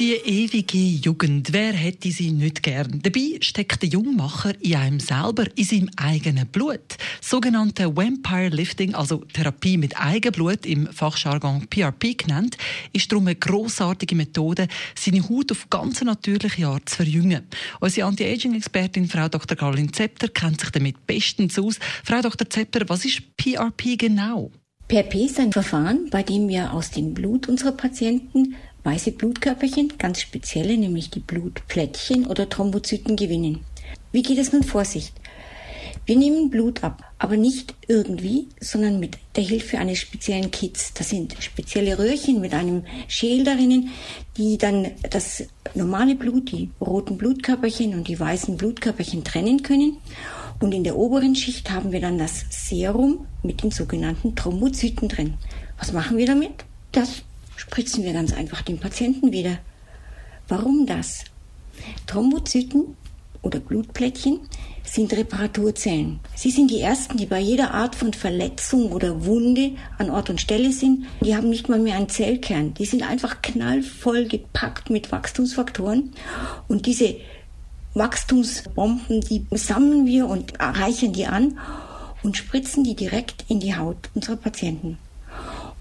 die ewige Jugend, wer hätte sie nicht gern? Dabei steckt der Jungmacher in einem selber, in seinem eigenen Blut. Sogenannte Vampire Lifting, also Therapie mit Eigenblut, im Fachjargon PRP genannt, ist darum eine grossartige Methode, seine Haut auf ganz natürliche Art zu verjüngen. Unsere Anti-Aging-Expertin Frau Dr. Caroline Zepter kennt sich damit bestens aus. Frau Dr. Zepter, was ist PRP genau? PRP ist ein Verfahren, bei dem wir aus dem Blut unserer Patienten weiße Blutkörperchen, ganz spezielle, nämlich die Blutplättchen oder Thrombozyten gewinnen. Wie geht es nun vor sich? Wir nehmen Blut ab, aber nicht irgendwie, sondern mit der Hilfe eines speziellen Kits. Das sind spezielle Röhrchen mit einem Schäl darinnen, die dann das normale Blut, die roten Blutkörperchen und die weißen Blutkörperchen trennen können. Und in der oberen Schicht haben wir dann das Serum mit den sogenannten Thrombozyten drin. Was machen wir damit? Das spritzen wir ganz einfach dem Patienten wieder. Warum das? Thrombozyten oder Blutplättchen sind Reparaturzellen. Sie sind die ersten, die bei jeder Art von Verletzung oder Wunde an Ort und Stelle sind. Die haben nicht mal mehr einen Zellkern. Die sind einfach knallvoll gepackt mit Wachstumsfaktoren. Und diese Wachstumsbomben, die sammeln wir und reichern die an und spritzen die direkt in die Haut unserer Patienten.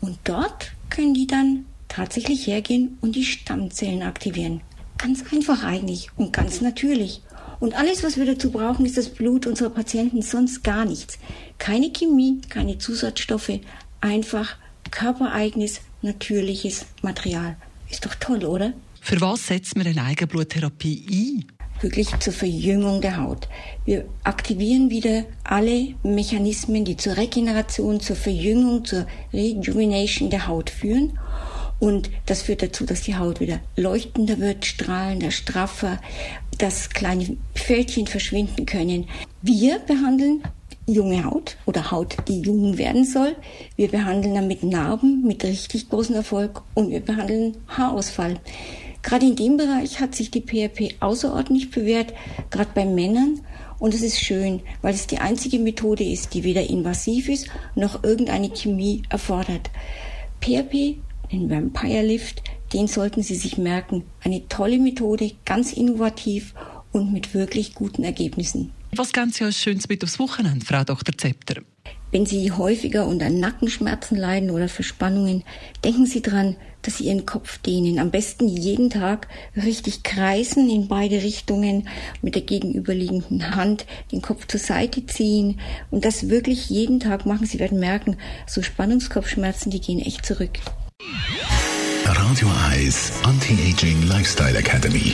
Und dort können die dann tatsächlich hergehen und die Stammzellen aktivieren. Ganz einfach eigentlich und ganz natürlich. Und alles, was wir dazu brauchen, ist das Blut unserer Patienten, sonst gar nichts. Keine Chemie, keine Zusatzstoffe, einfach körpereigenes, natürliches Material. Ist doch toll, oder? Für was setzt man eine Eigenbluttherapie ein? Wirklich zur Verjüngung der Haut. Wir aktivieren wieder alle Mechanismen, die zur Regeneration, zur Verjüngung, zur Rejuvenation der Haut führen. Und das führt dazu, dass die Haut wieder leuchtender wird, strahlender, straffer, dass kleine Fältchen verschwinden können. Wir behandeln junge Haut oder Haut, die jung werden soll. Wir behandeln damit Narben mit richtig großem Erfolg und wir behandeln Haarausfall. Gerade in dem Bereich hat sich die PRP außerordentlich bewährt, gerade bei Männern. Und es ist schön, weil es die einzige Methode ist, die weder invasiv ist noch irgendeine Chemie erfordert. PRP, den Vampire Lift, den sollten Sie sich merken. Eine tolle Methode, ganz innovativ und mit wirklich guten Ergebnissen. Was ganz ja Schönes mit aufs Wochenende, Frau Dr. Zepter? Wenn Sie häufiger unter Nackenschmerzen leiden oder Verspannungen, denken Sie dran, dass Sie Ihren Kopf dehnen. Am besten jeden Tag richtig kreisen in beide Richtungen mit der gegenüberliegenden Hand, den Kopf zur Seite ziehen und das wirklich jeden Tag machen. Sie werden merken, so Spannungskopfschmerzen, die gehen echt zurück. Radio Eyes Anti-Aging Lifestyle Academy.